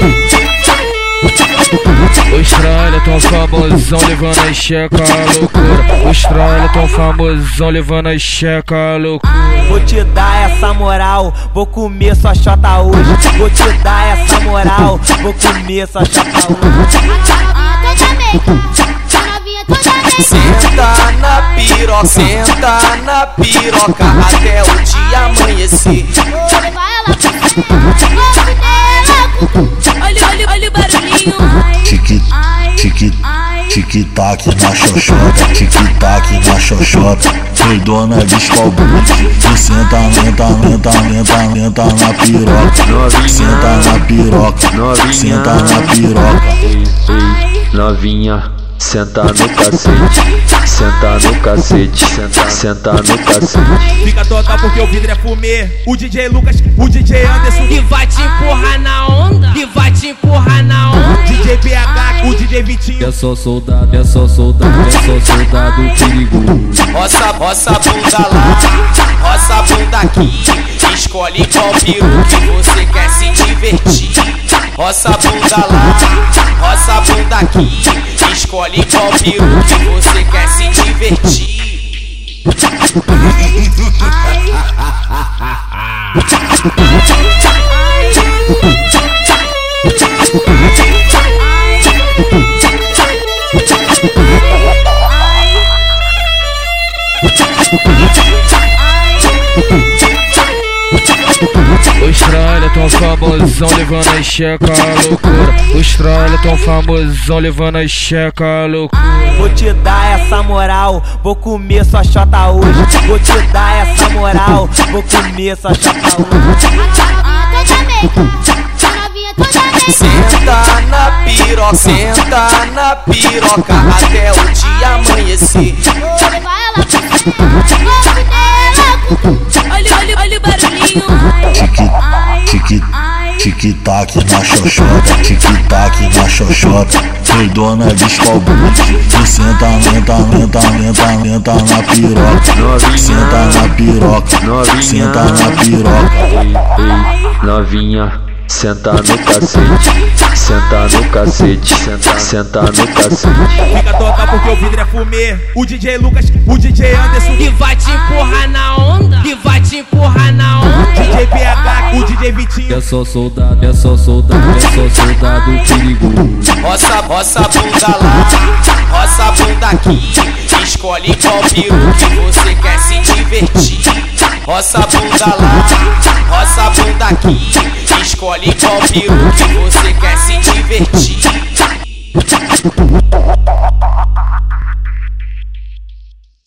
Boom. Os tralha tão famosão levando a checa a loucura. Os tralha tão famosão levando a checa a loucura. Vou te dar essa moral, vou comer sua chota hoje. Vou te dar essa moral, vou comer sua chota hoje. Senta na piroca, senta na piroca até o dia amanhecer. Olha, tique, tique tac na xoxota, tique tac na xoxota. Foi dona de escalbute. Senta, lenta, lenta, lenta, lenta na piroca. Senta na piroca, senta na piroca. Ei, ei, novinha. Senta no cacete, senta no cacete, senta, senta no cacete. Fica total porque o vidro é fumê. O DJ Lucas, o DJ Anderson. Que vai te empurrar na onda, que vai te empurrar na onda. DJ PH, o DJ Vitinho. É só soldado, é só soldado, é só soldado perigoso. Roça, roça a bunda lá, roça a bunda aqui. Escolhe qual peru que você quer se divertir. Roça a bunda lá, roça a bunda aqui. Escolhe qual peru que você quer se divertir. Os tralha tão famosão levando a checa a loucura. Os tralha tão famosão levando a checa a loucura. Vou te dar essa moral, vou comer sua chota hoje. Vou te dar essa moral, vou comer sua chota hoje. Senta na piroca, senta na piroca até o dia amanhecer. Olha, olha, olha o barulhinho. Tique, tique, tique tac na xoxota, tique tac na xoxota. Foi dona de escalbute. Senta, lenta, lenta, lenta, lenta na piroca. Senta na piroca, senta na piroca. Ei, ei, novinha. Senta no cacete, senta no cacete, senta, senta no cacete. Fica total porque o vidro é fumê. O DJ Lucas, o DJ Anderson. Que vai te empurrar na onda, que vai te empurrar na onda. DJ PH, o DJ Vitinho. É só soldado, é só soldado, é só soldado perigoso. Roça, roça a bunda lá, roça a bunda aqui. Escolhe qual peru que você quer se divertir. Roça a bunda lá, roça a bunda aqui. Escolhe qual peru que você